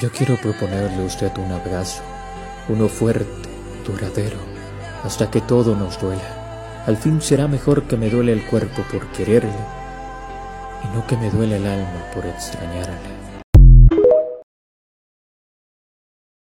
Yo quiero proponerle a usted un abrazo, uno fuerte, duradero, hasta que todo nos duela. Al fin será mejor que me duele el cuerpo por quererle y no que me duele el alma por extrañarle.